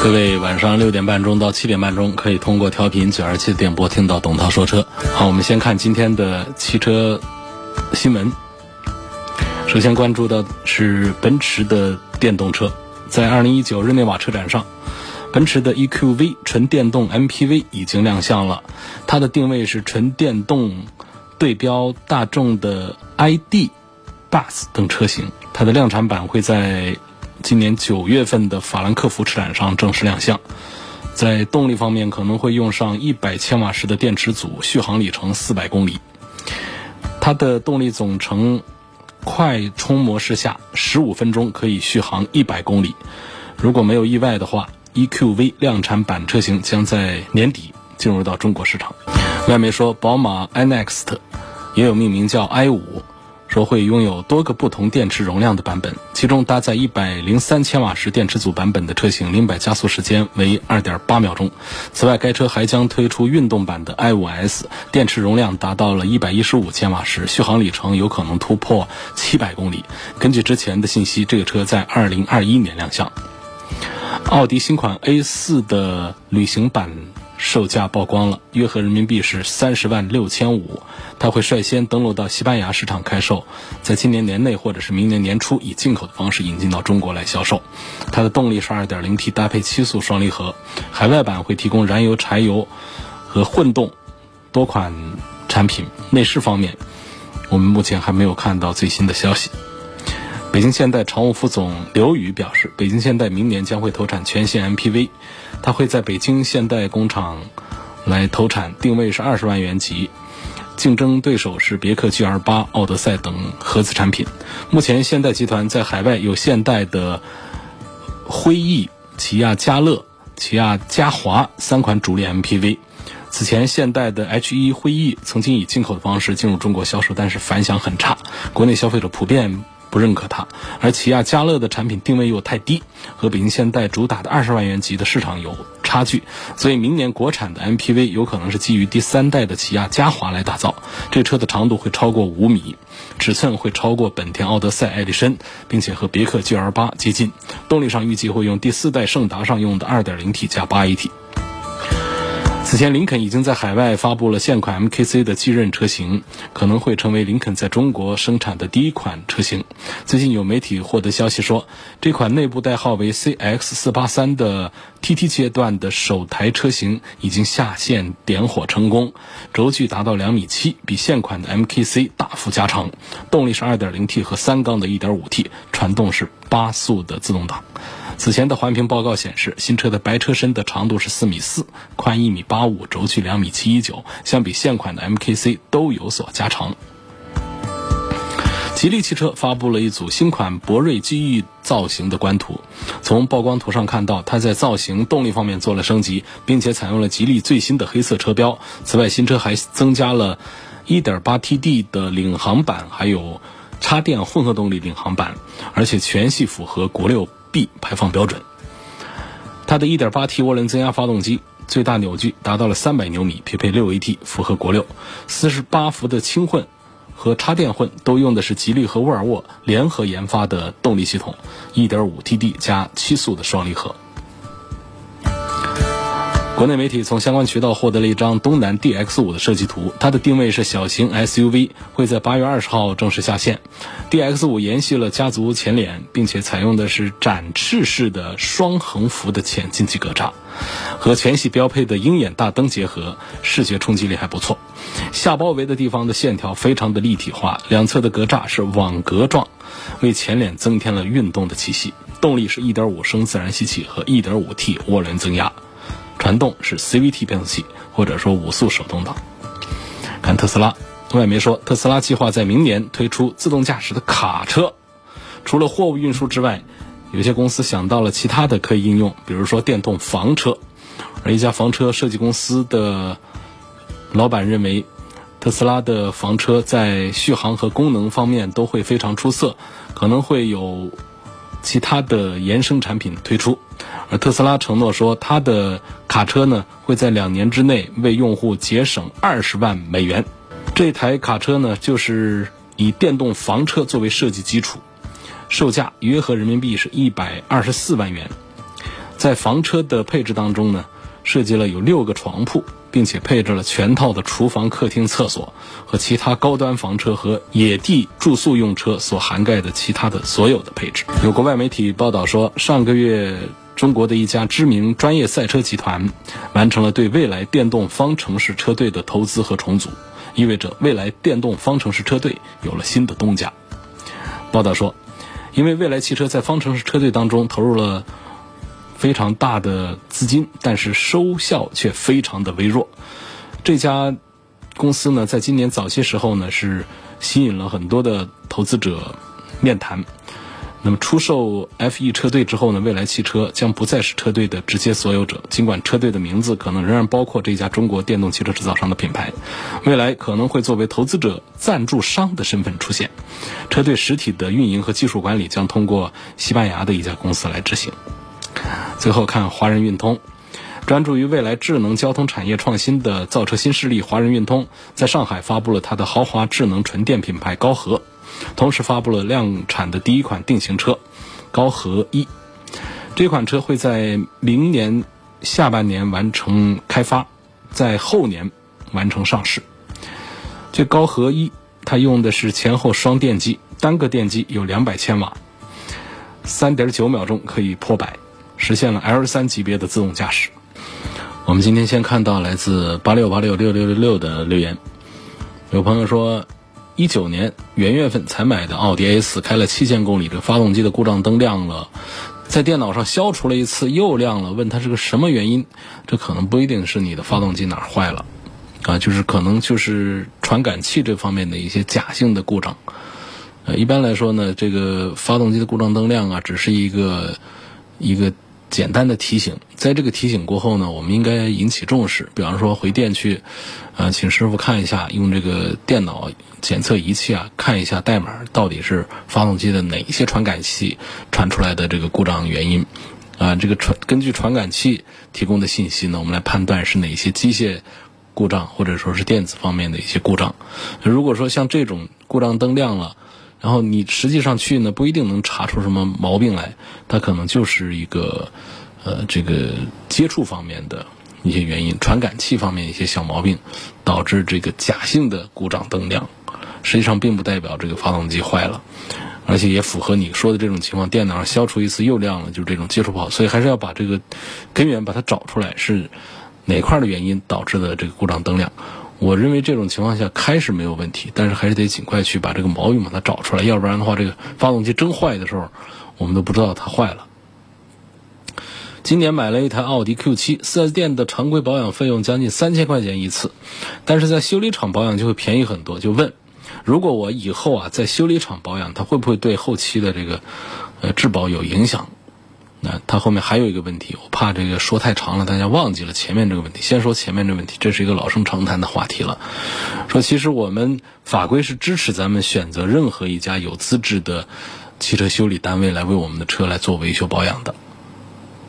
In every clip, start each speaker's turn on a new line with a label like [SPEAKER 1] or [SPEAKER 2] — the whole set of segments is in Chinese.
[SPEAKER 1] 各位晚上六点半钟到七点半钟，可以通过调频九二七的电波听到董涛说车。好，我们先看今天的汽车新闻。首先关注的是奔驰的电动车，在二零一九日内瓦车展上，奔驰的 EQV 纯电动 MPV 已经亮相了。它的定位是纯电动，对标大众的 ID. Bus 等车型。它的量产版会在。今年九月份的法兰克福车展上正式亮相，在动力方面可能会用上一百千瓦时的电池组，续航里程四百公里。它的动力总成快充模式下，十五分钟可以续航一百公里。如果没有意外的话，EQV 量产版车型将在年底进入到中国市场。外媒说，宝马 iNext 也有命名叫 i 五。说会拥有多个不同电池容量的版本，其中搭载一百零三千瓦时电池组版本的车型，零百加速时间为二点八秒钟。此外，该车还将推出运动版的 i5S，电池容量达到了一百一十五千瓦时，续航里程有可能突破七百公里。根据之前的信息，这个车在二零二一年亮相。奥迪新款 A4 的旅行版。售价曝光了，约合人民币是三十万六千五。它会率先登陆到西班牙市场开售，在今年年内或者是明年年初以进口的方式引进到中国来销售。它的动力是二点零 T 搭配七速双离合，海外版会提供燃油、柴油和混动多款产品。内饰方面，我们目前还没有看到最新的消息。北京现代常务副总刘宇表示，北京现代明年将会投产全新 MPV。它会在北京现代工厂来投产，定位是二十万元级，竞争对手是别克 GL 八、奥德赛等合资产品。目前，现代集团在海外有现代的辉逸、起亚嘉乐、起亚嘉华三款主力 MPV。此前，现代的 H 一辉逸曾经以进口的方式进入中国销售，但是反响很差，国内消费者普遍。不认可它，而起亚嘉乐的产品定位又太低，和北京现代主打的二十万元级的市场有差距，所以明年国产的 MPV 有可能是基于第三代的起亚嘉华来打造。这车的长度会超过五米，尺寸会超过本田奥德赛、艾力绅，并且和别克 GL 八接近。动力上预计会用第四代胜达上用的 2.0T 加 8AT。此前，林肯已经在海外发布了现款 MKC 的继任车型，可能会成为林肯在中国生产的第一款车型。最近有媒体获得消息说，这款内部代号为 CX483 的 TT 阶段的首台车型已经下线点火成功，轴距达到两米七，比现款的 MKC 大幅加长，动力是 2.0T 和三缸的 1.5T，传动是八速的自动挡。此前的环评报告显示，新车的白车身的长度是四米四，宽一米八五，轴距两米七一九，相比现款的 MKC 都有所加长。吉利汽车发布了一组新款博瑞机翼造型的官图，从曝光图上看到，它在造型、动力方面做了升级，并且采用了吉利最新的黑色车标。此外，新车还增加了 1.8TD 的领航版，还有插电混合动力领航版，而且全系符合国六。B 排放标准，它的 1.8T 涡轮增压发动机最大扭矩达到了300牛米，匹配 6AT，符合国六。48伏的轻混和插电混都用的是吉利和沃尔沃联合研发的动力系统，1.5TD 加七速的双离合。国内媒体从相关渠道获得了一张东南 DX5 的设计图，它的定位是小型 SUV，会在八月二十号正式下线。DX5 延续了家族前脸，并且采用的是展翅式的双横幅的前进气格栅，和全系标配的鹰眼大灯结合，视觉冲击力还不错。下包围的地方的线条非常的立体化，两侧的格栅是网格状，为前脸增添了运动的气息。动力是一点五升自然吸气和一点五 T 涡轮增压。传动是 CVT 变速器，或者说五速手动挡。看特斯拉，我也没说特斯拉计划在明年推出自动驾驶的卡车。除了货物运输之外，有些公司想到了其他的可以应用，比如说电动房车。而一家房车设计公司的老板认为，特斯拉的房车在续航和功能方面都会非常出色，可能会有其他的衍生产品推出。而特斯拉承诺说，它的卡车呢会在两年之内为用户节省二十万美元。这台卡车呢，就是以电动房车作为设计基础，售价约合人民币是一百二十四万元。在房车的配置当中呢，设计了有六个床铺，并且配置了全套的厨房、客厅、厕所和其他高端房车和野地住宿用车所涵盖的其他的所有的配置。有国外媒体报道说，上个月中国的一家知名专业赛车集团完成了对未来电动方程式车队的投资和重组。意味着未来电动方程式车队有了新的东家。报道说，因为未来汽车在方程式车队当中投入了非常大的资金，但是收效却非常的微弱。这家公司呢，在今年早些时候呢，是吸引了很多的投资者面谈。那么出售 F1 车队之后呢，未来汽车将不再是车队的直接所有者。尽管车队的名字可能仍然包括这家中国电动汽车制造商的品牌，未来可能会作为投资者赞助商的身份出现。车队实体的运营和技术管理将通过西班牙的一家公司来执行。最后看华人运通，专注于未来智能交通产业创新的造车新势力华人运通，在上海发布了它的豪华智能纯电品牌高和。同时发布了量产的第一款定型车，高和一。这款车会在明年下半年完成开发，在后年完成上市。这高和一，它用的是前后双电机，单个电机有两百千瓦，三点九秒钟可以破百，实现了 L 三级别的自动驾驶。我们今天先看到来自八六八六六六六六的留言，有朋友说。一九年元月份才买的奥迪 A 四，开了七千公里，这发动机的故障灯亮了，在电脑上消除了一次又亮了，问它是个什么原因？这可能不一定是你的发动机哪儿坏了，啊，就是可能就是传感器这方面的一些假性的故障。呃，一般来说呢，这个发动机的故障灯亮啊，只是一个一个。简单的提醒，在这个提醒过后呢，我们应该引起重视。比方说回电去，呃，请师傅看一下，用这个电脑检测仪器啊，看一下代码到底是发动机的哪一些传感器传出来的这个故障原因。啊，这个传根据传感器提供的信息呢，我们来判断是哪些机械故障或者说是电子方面的一些故障。如果说像这种故障灯亮了。然后你实际上去呢，不一定能查出什么毛病来，它可能就是一个，呃，这个接触方面的一些原因，传感器方面一些小毛病，导致这个假性的故障灯亮，实际上并不代表这个发动机坏了，而且也符合你说的这种情况，电脑上消除一次又亮了，就是这种接触不好，所以还是要把这个根源把它找出来，是哪块的原因导致的这个故障灯亮。我认为这种情况下开是没有问题，但是还是得尽快去把这个毛病把它找出来，要不然的话，这个发动机真坏的时候，我们都不知道它坏了。今年买了一台奥迪 Q7，四 S 店的常规保养费用将近三千块钱一次，但是在修理厂保养就会便宜很多。就问，如果我以后啊在修理厂保养，它会不会对后期的这个呃质保有影响？那他后面还有一个问题，我怕这个说太长了，大家忘记了前面这个问题。先说前面这个问题，这是一个老生常谈的话题了。说其实我们法规是支持咱们选择任何一家有资质的汽车修理单位来为我们的车来做维修保养的。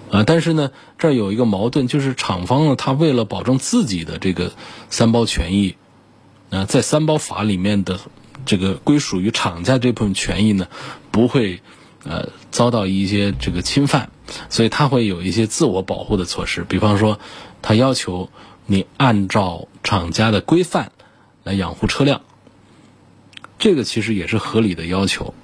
[SPEAKER 1] 啊，但是呢，这儿有一个矛盾，就是厂方呢，他为了保证自己的这个三包权益，啊，在三包法里面的这个归属于厂家这部分权益呢，不会。呃，遭到一些这个侵犯，所以他会有一些自我保护的措施。比方说，他要求你按照厂家的规范来养护车辆，这个其实也是合理的要求。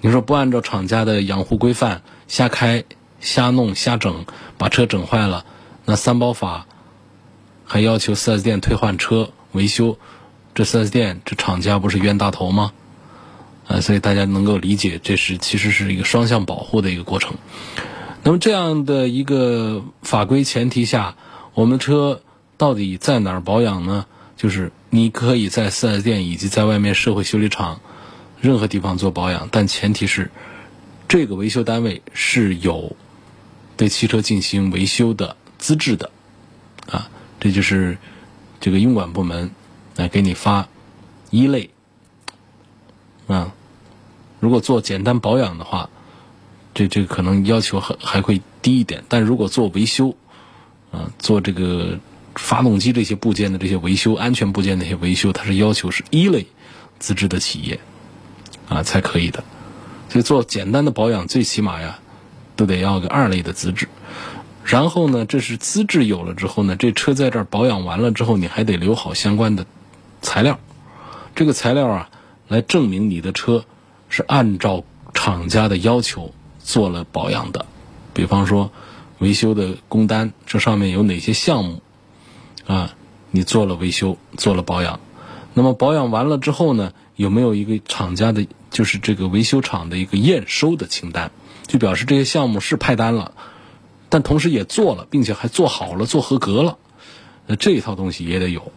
[SPEAKER 1] 你说不按照厂家的养护规范瞎开、瞎弄、瞎整，把车整坏了，那三包法还要求 4S 店退换车维修，这 4S 店这厂家不是冤大头吗？啊，所以大家能够理解，这是其实是一个双向保护的一个过程。那么这样的一个法规前提下，我们车到底在哪儿保养呢？就是你可以在四 S 店以及在外面社会修理厂任何地方做保养，但前提是这个维修单位是有对汽车进行维修的资质的，啊，这就是这个运管部门来给你发一类啊。如果做简单保养的话，这这可能要求还还会低一点。但如果做维修啊，做这个发动机这些部件的这些维修、安全部件那些维修，它是要求是一类资质的企业啊才可以的。所以做简单的保养，最起码呀，都得要个二类的资质。然后呢，这是资质有了之后呢，这车在这儿保养完了之后，你还得留好相关的材料。这个材料啊，来证明你的车是按照厂家的要求做了保养的。比方说，维修的工单，这上面有哪些项目啊？你做了维修，做了保养。那么保养完了之后呢，有没有一个厂家的？就是这个维修厂的一个验收的清单，就表示这些项目是派单了，但同时也做了，并且还做好了，做合格了。那这一套东西也得有，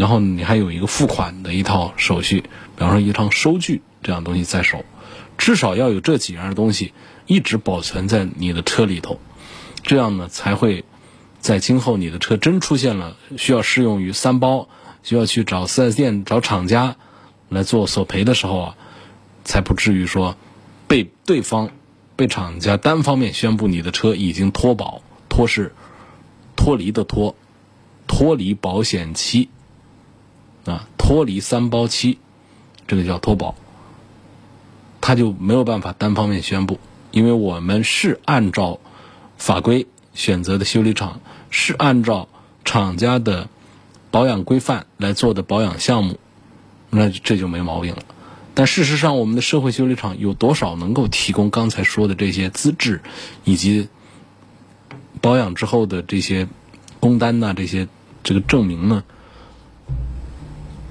[SPEAKER 1] 然后你还有一个付款的一套手续，比方说一张收据这样东西在手，至少要有这几样东西一直保存在你的车里头，这样呢才会在今后你的车真出现了需要适用于三包，需要去找四 S 店找厂家来做索赔的时候啊。才不至于说被对方、被厂家单方面宣布你的车已经脱保，脱是脱离的脱，脱离保险期啊，脱离三包期，这个叫脱保，他就没有办法单方面宣布，因为我们是按照法规选择的修理厂，是按照厂家的保养规范来做的保养项目，那这就没毛病了。但事实上，我们的社会修理厂有多少能够提供刚才说的这些资质，以及保养之后的这些工单呐，这些这个证明呢？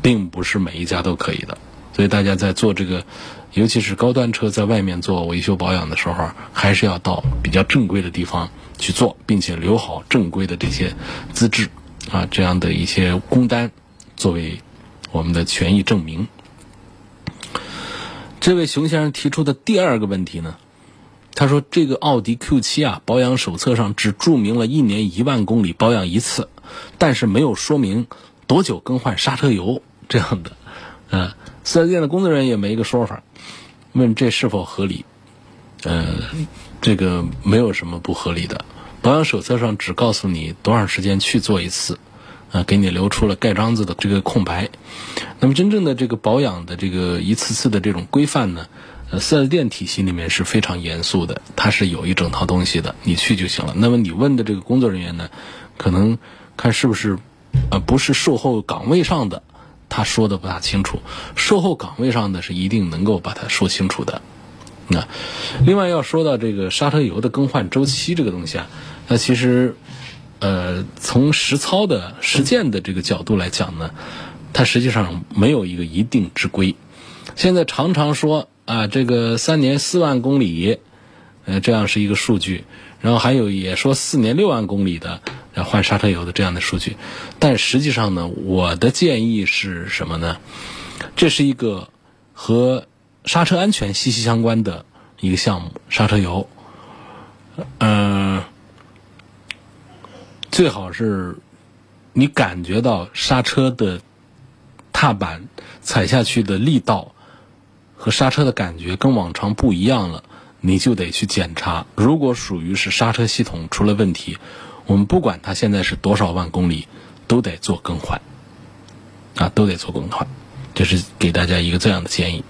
[SPEAKER 1] 并不是每一家都可以的。所以大家在做这个，尤其是高端车在外面做维修保养的时候，还是要到比较正规的地方去做，并且留好正规的这些资质啊，这样的一些工单作为我们的权益证明。这位熊先生提出的第二个问题呢，他说：“这个奥迪 Q7 啊，保养手册上只注明了一年一万公里保养一次，但是没有说明多久更换刹车油这样的。啊，四 S 店的工作人员也没一个说法，问这是否合理？呃，这个没有什么不合理的，保养手册上只告诉你多长时间去做一次。”啊，给你留出了盖章子的这个空白。那么，真正的这个保养的这个一次次的这种规范呢，呃，四 S 店体系里面是非常严肃的，它是有一整套东西的，你去就行了。那么，你问的这个工作人员呢，可能看是不是呃不是售后岗位上的，他说的不大清楚。售后岗位上的是一定能够把它说清楚的。那另外要说到这个刹车油的更换周期这个东西啊，那其实。呃，从实操的实践的这个角度来讲呢，它实际上没有一个一定之规。现在常常说啊，这个三年四万公里，呃，这样是一个数据。然后还有也说四年六万公里的要换刹车油的这样的数据。但实际上呢，我的建议是什么呢？这是一个和刹车安全息息相关的一个项目，刹车油。嗯。最好是，你感觉到刹车的踏板踩下去的力道和刹车的感觉跟往常不一样了，你就得去检查。如果属于是刹车系统出了问题，我们不管它现在是多少万公里，都得做更换，啊，都得做更换。这是给大家一个这样的建议。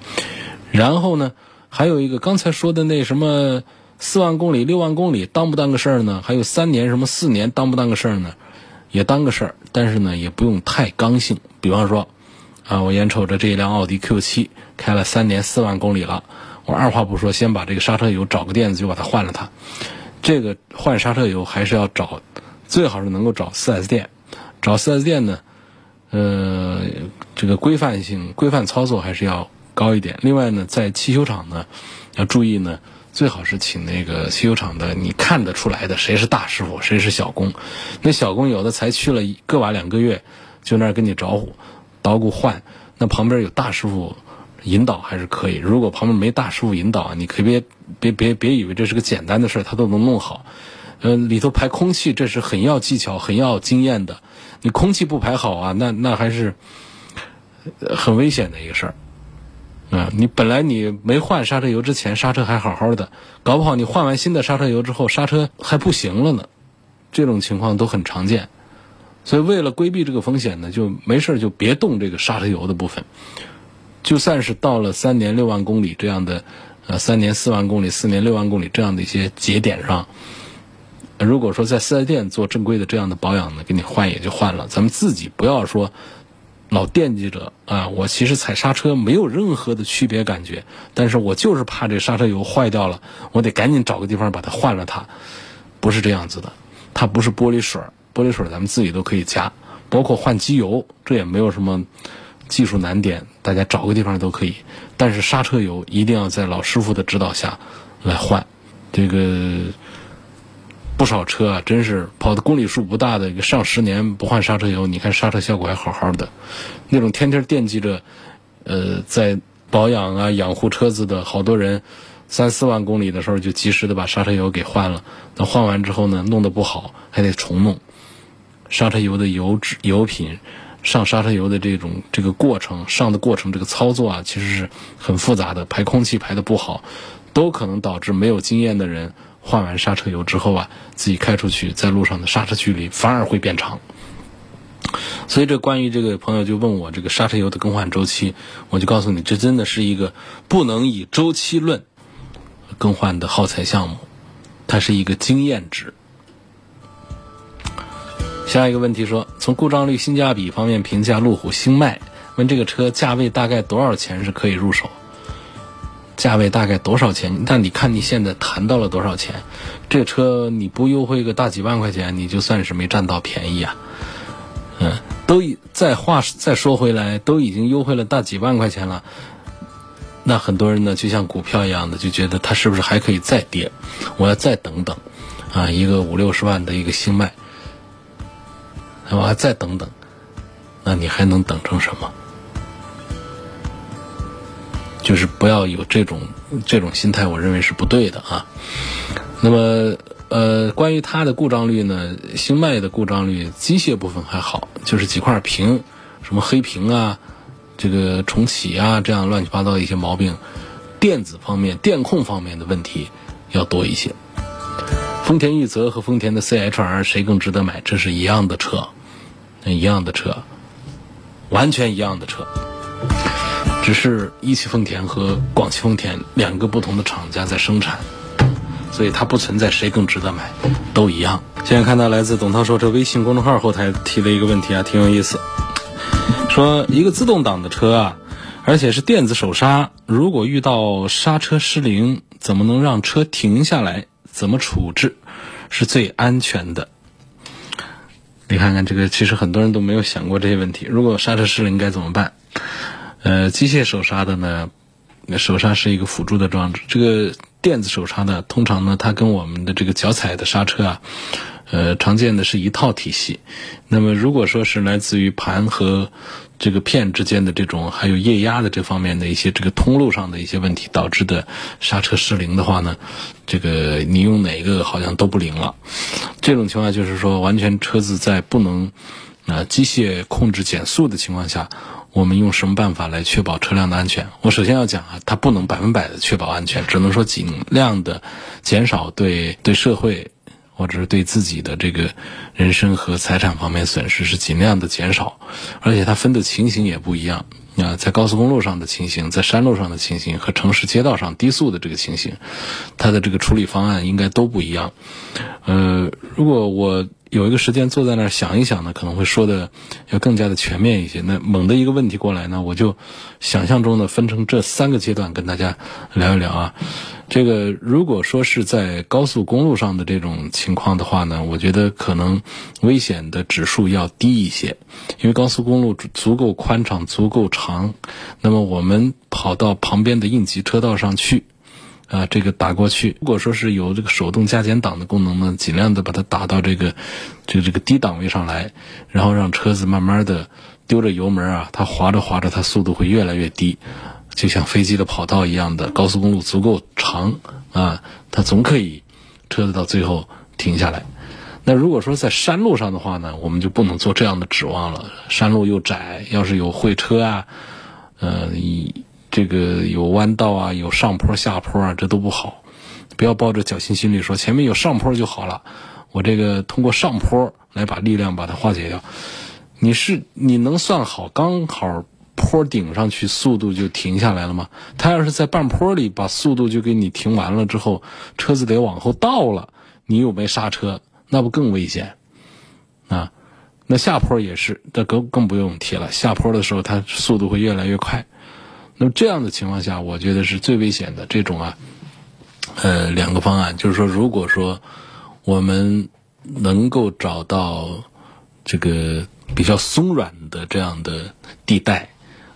[SPEAKER 1] 然后呢，还有一个刚才说的那什么。四万公里、六万公里当不当个事儿呢？还有三年、什么四年当不当个事儿呢？也当个事儿，但是呢，也不用太刚性。比方说，啊，我眼瞅着这一辆奥迪 Q7 开了三年四万公里了，我二话不说，先把这个刹车油找个垫子就把它换了它。这个换刹车油还是要找，最好是能够找 4S 店。找 4S 店呢，呃，这个规范性、规范操作还是要高一点。另外呢，在汽修厂呢，要注意呢。最好是请那个汽修厂的，你看得出来的，谁是大师傅，谁是小工。那小工有的才去了个把两个月，就那儿跟你招呼，捣鼓换。那旁边有大师傅引导还是可以。如果旁边没大师傅引导，你可别别别别以为这是个简单的事儿他都能弄好。呃，里头排空气这是很要技巧、很要经验的。你空气不排好啊，那那还是很危险的一个事儿。啊，你本来你没换刹车油之前，刹车还好好的，搞不好你换完新的刹车油之后，刹车还不行了呢。这种情况都很常见，所以为了规避这个风险呢，就没事就别动这个刹车油的部分。就算是到了三年六万公里这样的，呃，三年四万公里、四年六万公里这样的一些节点上，如果说在四 S 店做正规的这样的保养呢，给你换也就换了。咱们自己不要说。老惦记着啊！我其实踩刹车没有任何的区别感觉，但是我就是怕这刹车油坏掉了，我得赶紧找个地方把它换了。它不是这样子的，它不是玻璃水，玻璃水咱们自己都可以加，包括换机油，这也没有什么技术难点，大家找个地方都可以。但是刹车油一定要在老师傅的指导下来换，这个。不少车啊，真是跑的公里数不大的，上十年不换刹车油，你看刹车效果还好好的。那种天天惦记着，呃，在保养啊、养护车子的好多人，三四万公里的时候就及时的把刹车油给换了。那换完之后呢，弄得不好还得重弄。刹车油的油脂、油品上刹车油的这种这个过程上的过程，这个操作啊，其实是很复杂的。排空气排的不好，都可能导致没有经验的人。换完刹车油之后啊，自己开出去，在路上的刹车距离反而会变长。所以这关于这个朋友就问我这个刹车油的更换周期，我就告诉你，这真的是一个不能以周期论更换的耗材项目，它是一个经验值。下一个问题说，从故障率、性价比方面评价路虎星脉，问这个车价位大概多少钱是可以入手？价位大概多少钱？那你看你现在谈到了多少钱？这车你不优惠个大几万块钱，你就算是没占到便宜啊。嗯，都再话再说回来，都已经优惠了大几万块钱了。那很多人呢，就像股票一样的，就觉得它是不是还可以再跌？我要再等等啊，一个五六十万的一个星脉，我还再等等，那你还能等成什么？就是不要有这种这种心态，我认为是不对的啊。那么，呃，关于它的故障率呢，星脉的故障率机械部分还好，就是几块屏，什么黑屏啊，这个重启啊，这样乱七八糟的一些毛病，电子方面、电控方面的问题要多一些。丰田奕泽和丰田的 CHR 谁更值得买？这是一样的车，一样的车，完全一样的车。只是一汽丰田和广汽丰田两个不同的厂家在生产，所以它不存在谁更值得买，都一样。现在看到来自董涛说车微信公众号后台提了一个问题啊，挺有意思。说一个自动挡的车啊，而且是电子手刹，如果遇到刹车失灵，怎么能让车停下来？怎么处置是最安全的？你看看这个，其实很多人都没有想过这些问题。如果刹车失灵该怎么办？呃，机械手刹的呢，手刹是一个辅助的装置。这个电子手刹呢，通常呢，它跟我们的这个脚踩的刹车啊，呃，常见的是一套体系。那么，如果说是来自于盘和这个片之间的这种，还有液压的这方面的一些这个通路上的一些问题导致的刹车失灵的话呢，这个你用哪个好像都不灵了。这种情况就是说，完全车子在不能啊机械控制减速的情况下。我们用什么办法来确保车辆的安全？我首先要讲啊，它不能百分百的确保安全，只能说尽量的减少对对社会或者是对自己的这个人身和财产方面损失是尽量的减少，而且它分的情形也不一样啊，在高速公路上的情形，在山路上的情形和城市街道上低速的这个情形，它的这个处理方案应该都不一样。呃，如果我。有一个时间坐在那儿想一想呢，可能会说的要更加的全面一些。那猛的一个问题过来呢，我就想象中的分成这三个阶段跟大家聊一聊啊。这个如果说是在高速公路上的这种情况的话呢，我觉得可能危险的指数要低一些，因为高速公路足够宽敞、足够长，那么我们跑到旁边的应急车道上去。啊，这个打过去，如果说是有这个手动加减档的功能呢，尽量的把它打到这个，这个这个低档位上来，然后让车子慢慢的丢着油门啊，它滑着滑着，它速度会越来越低，就像飞机的跑道一样的，高速公路足够长啊，它总可以，车子到最后停下来。那如果说在山路上的话呢，我们就不能做这样的指望了。山路又窄，要是有会车啊，呃，这个有弯道啊，有上坡下坡啊，这都不好。不要抱着侥幸心理说前面有上坡就好了，我这个通过上坡来把力量把它化解掉。你是你能算好刚好坡顶上去速度就停下来了吗？他要是在半坡里把速度就给你停完了之后，车子得往后倒了，你又没刹车。那不更危险啊？那下坡也是，这更更不用提了。下坡的时候，它速度会越来越快。那么这样的情况下，我觉得是最危险的。这种啊，呃，两个方案就是说，如果说我们能够找到这个比较松软的这样的地带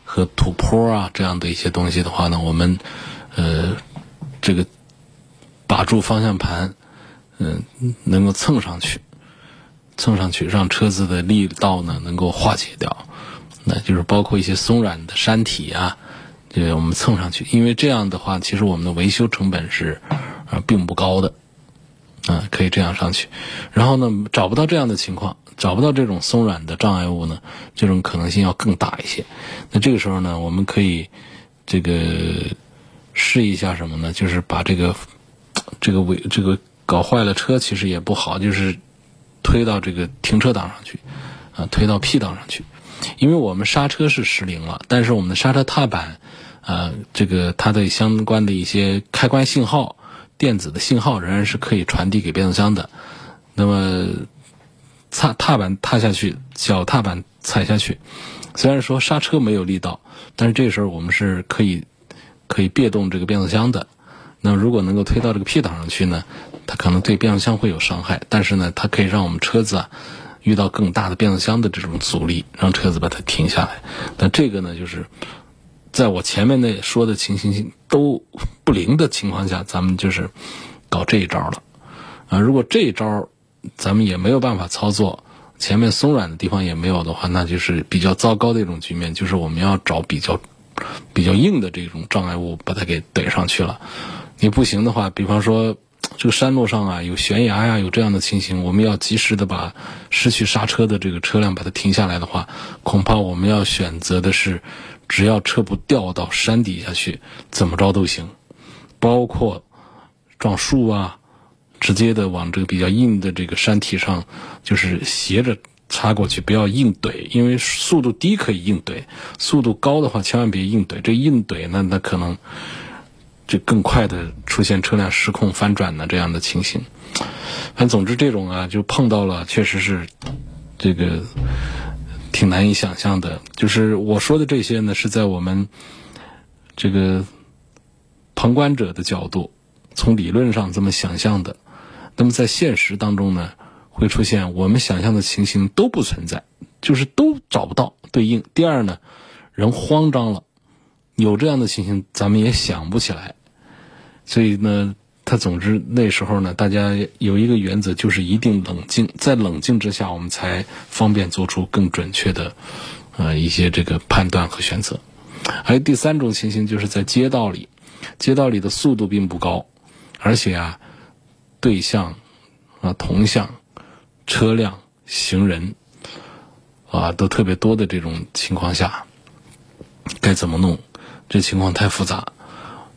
[SPEAKER 1] 和土坡啊这样的一些东西的话呢，我们呃这个把住方向盘。嗯，能够蹭上去，蹭上去，让车子的力道呢能够化解掉，那就是包括一些松软的山体啊，就我们蹭上去。因为这样的话，其实我们的维修成本是啊并不高的，啊可以这样上去。然后呢，找不到这样的情况，找不到这种松软的障碍物呢，这种可能性要更大一些。那这个时候呢，我们可以这个试一下什么呢？就是把这个这个尾这个。搞坏了车其实也不好，就是推到这个停车档上去，啊，推到 P 档上去，因为我们刹车是失灵了，但是我们的刹车踏板，啊，这个它的相关的一些开关信号、电子的信号仍然是可以传递给变速箱的。那么踏踏板踏下去，脚踏板踩下去，虽然说刹车没有力道，但是这时候我们是可以可以别动这个变速箱的。那如果能够推到这个 P 档上去呢？它可能对变速箱会有伤害，但是呢，它可以让我们车子啊遇到更大的变速箱的这种阻力，让车子把它停下来。那这个呢，就是在我前面那说的情形都不灵的情况下，咱们就是搞这一招了啊。如果这一招咱们也没有办法操作，前面松软的地方也没有的话，那就是比较糟糕的一种局面，就是我们要找比较比较硬的这种障碍物把它给怼上去了。你不行的话，比方说。这个山路上啊，有悬崖呀，有这样的情形，我们要及时的把失去刹车的这个车辆把它停下来的话，恐怕我们要选择的是，只要车不掉到山底下去，怎么着都行，包括撞树啊，直接的往这个比较硬的这个山体上，就是斜着插过去，不要硬怼，因为速度低可以硬怼，速度高的话千万别硬怼，这硬怼那那可能。就更快的出现车辆失控翻转的这样的情形，反正总之这种啊，就碰到了，确实是这个挺难以想象的。就是我说的这些呢，是在我们这个旁观者的角度，从理论上这么想象的。那么在现实当中呢，会出现我们想象的情形都不存在，就是都找不到对应。第二呢，人慌张了。有这样的情形，咱们也想不起来，所以呢，他总之那时候呢，大家有一个原则，就是一定冷静，在冷静之下，我们才方便做出更准确的，呃，一些这个判断和选择。还有第三种情形，就是在街道里，街道里的速度并不高，而且啊，对向啊同向车辆、行人啊都特别多的这种情况下，该怎么弄？这情况太复杂，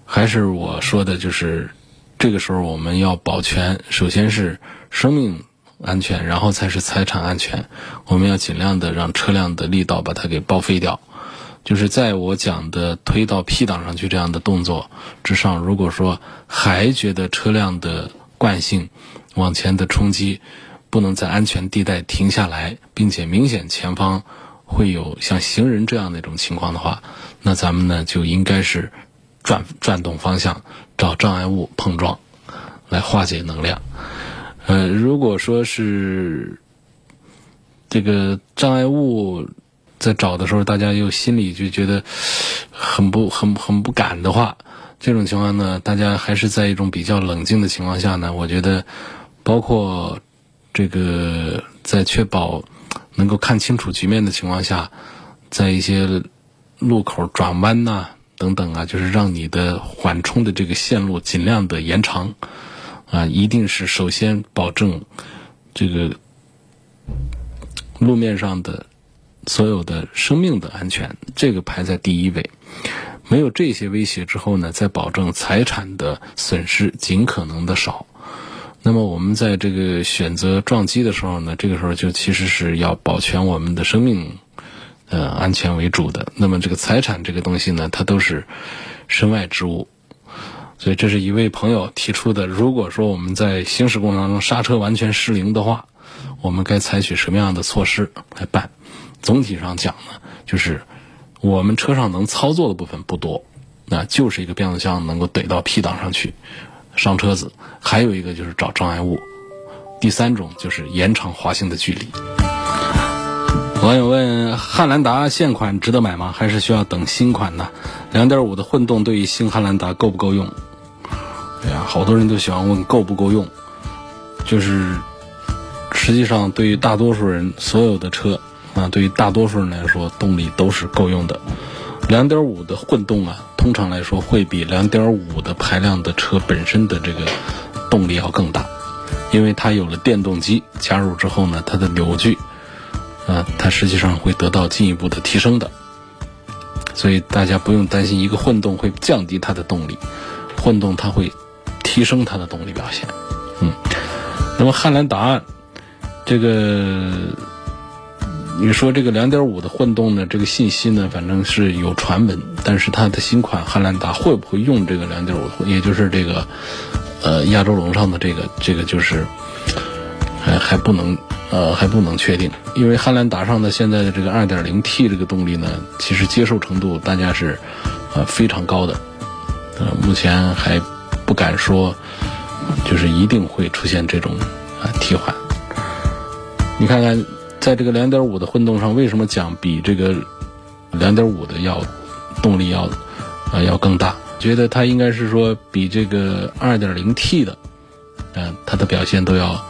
[SPEAKER 1] 还是我说的，就是这个时候我们要保全，首先是生命安全，然后才是财产安全。我们要尽量的让车辆的力道把它给报废掉。就是在我讲的推到 P 档上去这样的动作之上，如果说还觉得车辆的惯性往前的冲击不能在安全地带停下来，并且明显前方会有像行人这样的一种情况的话。那咱们呢就应该是转转动方向，找障碍物碰撞，来化解能量。呃，如果说是这个障碍物在找的时候，大家又心里就觉得很不很很不敢的话，这种情况呢，大家还是在一种比较冷静的情况下呢，我觉得，包括这个在确保能够看清楚局面的情况下，在一些。路口转弯呐，等等啊，就是让你的缓冲的这个线路尽量的延长，啊，一定是首先保证这个路面上的所有的生命的安全，这个排在第一位。没有这些威胁之后呢，再保证财产的损失尽可能的少。那么我们在这个选择撞击的时候呢，这个时候就其实是要保全我们的生命呃安全为主的。那么这个财产这个东西呢，它都是身外之物。所以这是一位朋友提出的。如果说我们在行驶过程当中刹车完全失灵的话，我们该采取什么样的措施来办？总体上讲呢，就是我们车上能操作的部分不多，那就是一个变速箱能够怼到 P 档上去上车子，还有一个就是找障碍物，第三种就是延长滑行的距离。网友问：汉兰达现款值得买吗？还是需要等新款呢？两点五的混动对于新汉兰达够不够用？哎呀，好多人都喜欢问够不够用，就是实际上对于大多数人，所有的车啊，对于大多数人来说，动力都是够用的。两点五的混动啊，通常来说会比两点五的排量的车本身的这个动力要更大，因为它有了电动机加入之后呢，它的扭矩啊，它实际上会得到进一步的提升的。所以大家不用担心一个混动会降低它的动力，混动它会。提升它的动力表现，嗯，那么汉兰达这个，你说这个两点五的混动呢，这个信息呢，反正是有传闻，但是它的新款汉兰达会不会用这个两点五，也就是这个呃亚洲龙上的这个这个就是还还不能呃还不能确定，因为汉兰达上的现在的这个二点零 T 这个动力呢，其实接受程度大家是呃非常高的，呃目前还。不敢说，就是一定会出现这种啊替换。你看看，在这个两点五的混动上，为什么讲比这个两点五的要动力要啊要更大？觉得它应该是说比这个二点零 T 的，嗯，它的表现都要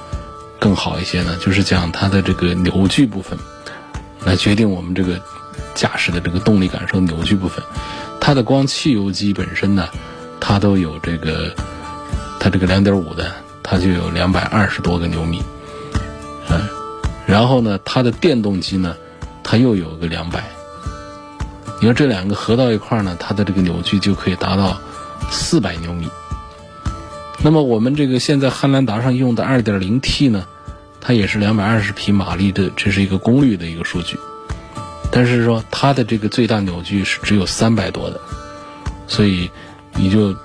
[SPEAKER 1] 更好一些呢？就是讲它的这个扭矩部分来决定我们这个驾驶的这个动力感受。扭矩部分，它的光汽油机本身呢？它都有这个，它这个两点五的，它就有两百二十多个牛米，然后呢，它的电动机呢，它又有个两百，你说这两个合到一块儿呢，它的这个扭矩就可以达到四百牛米。那么我们这个现在汉兰达上用的二点零 T 呢，它也是两百二十匹马力的，这是一个功率的一个数据，但是说它的这个最大扭矩是只有三百多的，所以。你就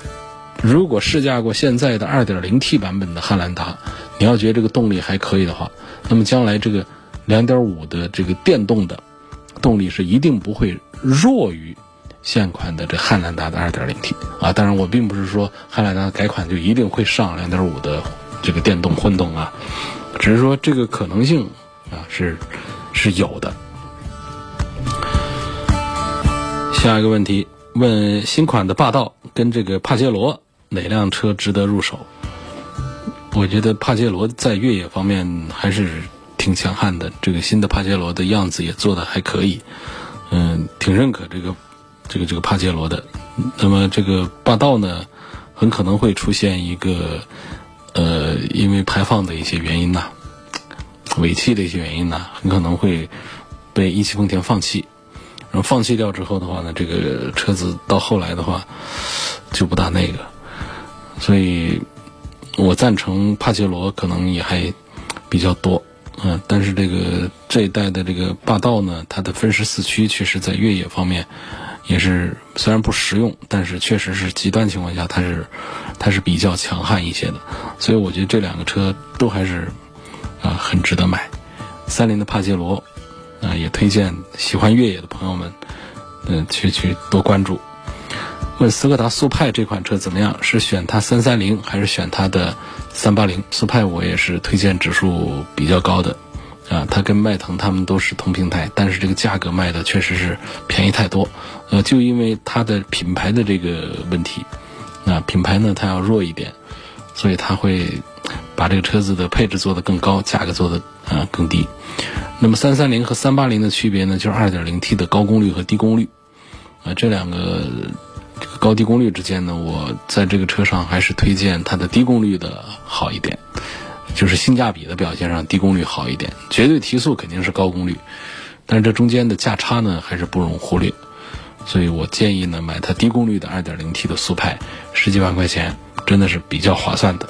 [SPEAKER 1] 如果试驾过现在的 2.0T 版本的汉兰达，你要觉得这个动力还可以的话，那么将来这个2.5的这个电动的动力是一定不会弱于现款的这汉兰达的 2.0T 啊。当然，我并不是说汉兰达改款就一定会上2.5的这个电动混动啊，只是说这个可能性啊是是有的。下一个问题。问新款的霸道跟这个帕杰罗哪辆车值得入手？我觉得帕杰罗在越野方面还是挺强悍的。这个新的帕杰罗的样子也做的还可以，嗯，挺认可这个这个这个帕杰罗的。那么这个霸道呢，很可能会出现一个呃，因为排放的一些原因呐，尾气的一些原因呐，很可能会被一汽丰田放弃。然后放弃掉之后的话呢，这个车子到后来的话就不大那个，所以我赞成帕杰罗可能也还比较多，嗯，但是这个这一代的这个霸道呢，它的分时四驱确实在越野方面也是虽然不实用，但是确实是极端情况下它是它是比较强悍一些的，所以我觉得这两个车都还是啊很值得买，三菱的帕杰罗。啊，也推荐喜欢越野的朋友们，嗯，去去多关注。问斯柯达速派这款车怎么样？是选它三三零还是选它的三八零？速派我也是推荐指数比较高的，啊，它跟迈腾他们都是同平台，但是这个价格卖的确实是便宜太多。呃，就因为它的品牌的这个问题，那品牌呢它要弱一点，所以它会把这个车子的配置做得更高，价格做得啊更低。那么三三零和三八零的区别呢，就是二点零 T 的高功率和低功率，啊，这两个这个高低功率之间呢，我在这个车上还是推荐它的低功率的好一点，就是性价比的表现上低功率好一点。绝对提速肯定是高功率，但是这中间的价差呢还是不容忽略。所以我建议呢买它低功率的 2.0T 的速派，十几万块钱真的是比较划算的。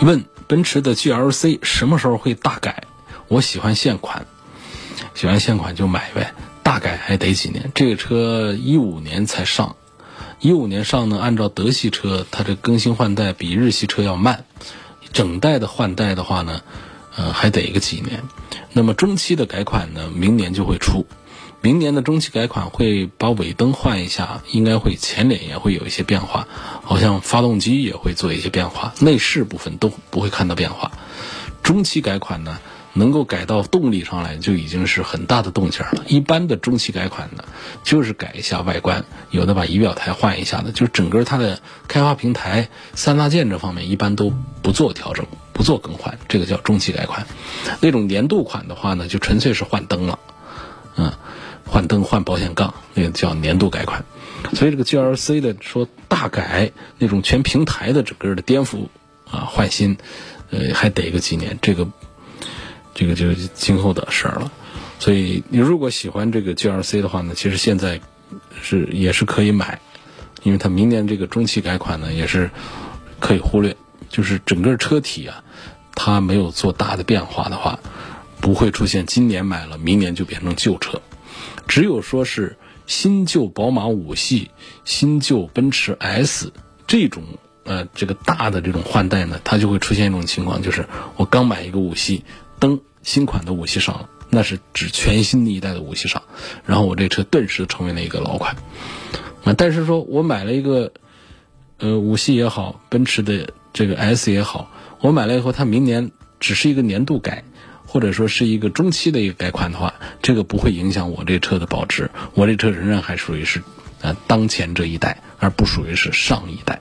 [SPEAKER 1] 问奔驰的 GLC 什么时候会大改？我喜欢现款，喜欢现款就买呗。大改还得几年？这个车一五年才上，一五年上呢，按照德系车，它这更新换代比日系车要慢，整代的换代的话呢，呃，还得个几年。那么中期的改款呢，明年就会出。明年的中期改款会把尾灯换一下，应该会前脸也会有一些变化，好像发动机也会做一些变化，内饰部分都不会看到变化。中期改款呢，能够改到动力上来就已经是很大的动静了。一般的中期改款呢，就是改一下外观，有的把仪表台换一下的，就是整个它的开发平台、三大件这方面一般都不做调整、不做更换，这个叫中期改款。那种年度款的话呢，就纯粹是换灯了，嗯。换灯换保险杠，那个叫年度改款，所以这个 GLC 的说大改那种全平台的整个的颠覆啊换新，呃还得个几年，这个这个就是今后的事儿了。所以你如果喜欢这个 GLC 的话呢，其实现在是也是可以买，因为它明年这个中期改款呢也是可以忽略，就是整个车体啊，它没有做大的变化的话，不会出现今年买了明年就变成旧车。只有说是新旧宝马五系、新旧奔驰 S 这种呃这个大的这种换代呢，它就会出现一种情况，就是我刚买一个五系，灯新款的五系上了，那是指全新的一代的五系上，然后我这车顿时成为了一个老款啊。但是说我买了一个呃五系也好，奔驰的这个 S 也好，我买了以后，它明年只是一个年度改。或者说是一个中期的一个改款的话，这个不会影响我这车的保值。我这车仍然还属于是，呃，当前这一代，而不属于是上一代。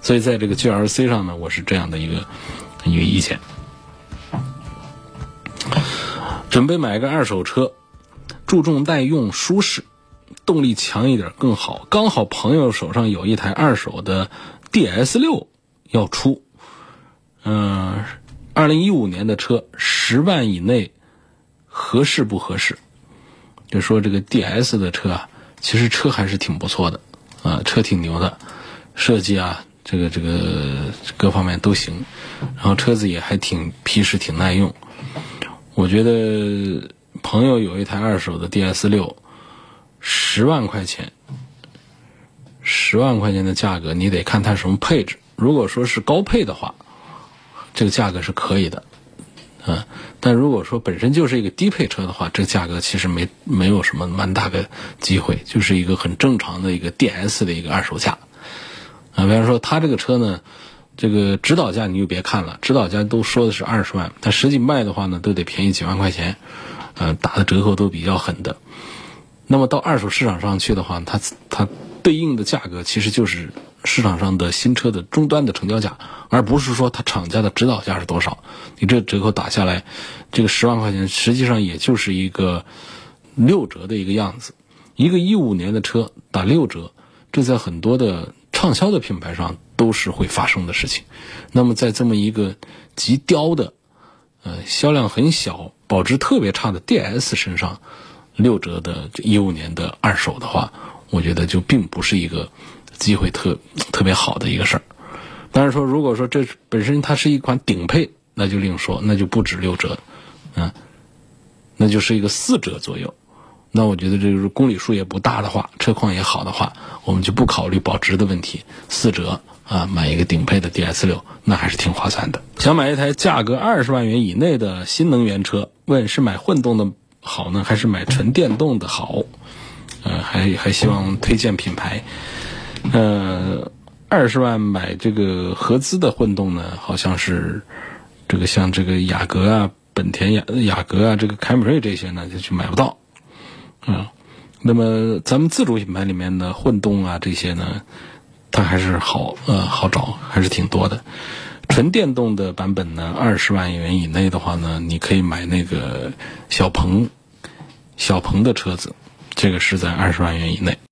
[SPEAKER 1] 所以在这个 GLC 上呢，我是这样的一个一个意见。准备买个二手车，注重耐用、舒适，动力强一点更好。刚好朋友手上有一台二手的 DS 六要出，嗯。二零一五年的车，十万以内合适不合适？就说这个 DS 的车啊，其实车还是挺不错的，啊，车挺牛的，设计啊，这个这个各方面都行，然后车子也还挺皮实、挺耐用。我觉得朋友有一台二手的 DS 六，十万块钱，十万块钱的价格，你得看它什么配置。如果说是高配的话。这个价格是可以的，嗯，但如果说本身就是一个低配车的话，这个价格其实没没有什么蛮大的机会，就是一个很正常的一个 DS 的一个二手价，啊，比方说他这个车呢，这个指导价你就别看了，指导价都说的是二十万，它实际卖的话呢，都得便宜几万块钱，呃，打的折扣都比较狠的。那么到二手市场上去的话，它它对应的价格其实就是。市场上的新车的终端的成交价，而不是说它厂家的指导价是多少。你这折扣打下来，这个十万块钱实际上也就是一个六折的一个样子。一个一五年的车打六折，这在很多的畅销的品牌上都是会发生的事情。那么在这么一个极刁的、呃销量很小、保值特别差的 DS 身上，六折的一五年的二手的话，我觉得就并不是一个。机会特特别好的一个事儿，但是说如果说这本身它是一款顶配，那就另说，那就不止六折，嗯，那就是一个四折左右。那我觉得这个公里数也不大的话，车况也好的话，我们就不考虑保值的问题，四折啊，买一个顶配的 DS 六，那还是挺划算的。想买一台价格二十万元以内的新能源车，问是买混动的好呢，还是买纯电动的好？呃，还还希望推荐品牌。呃，二十万买这个合资的混动呢，好像是这个像这个雅阁啊、本田雅雅阁啊、这个凯美瑞这些呢，就去买不到。嗯，那么咱们自主品牌里面的混动啊这些呢，它还是好呃好找，还是挺多的。纯电动的版本呢，二十万元以内的话呢，你可以买那个小鹏小鹏的车子，这个是在二十万元以内。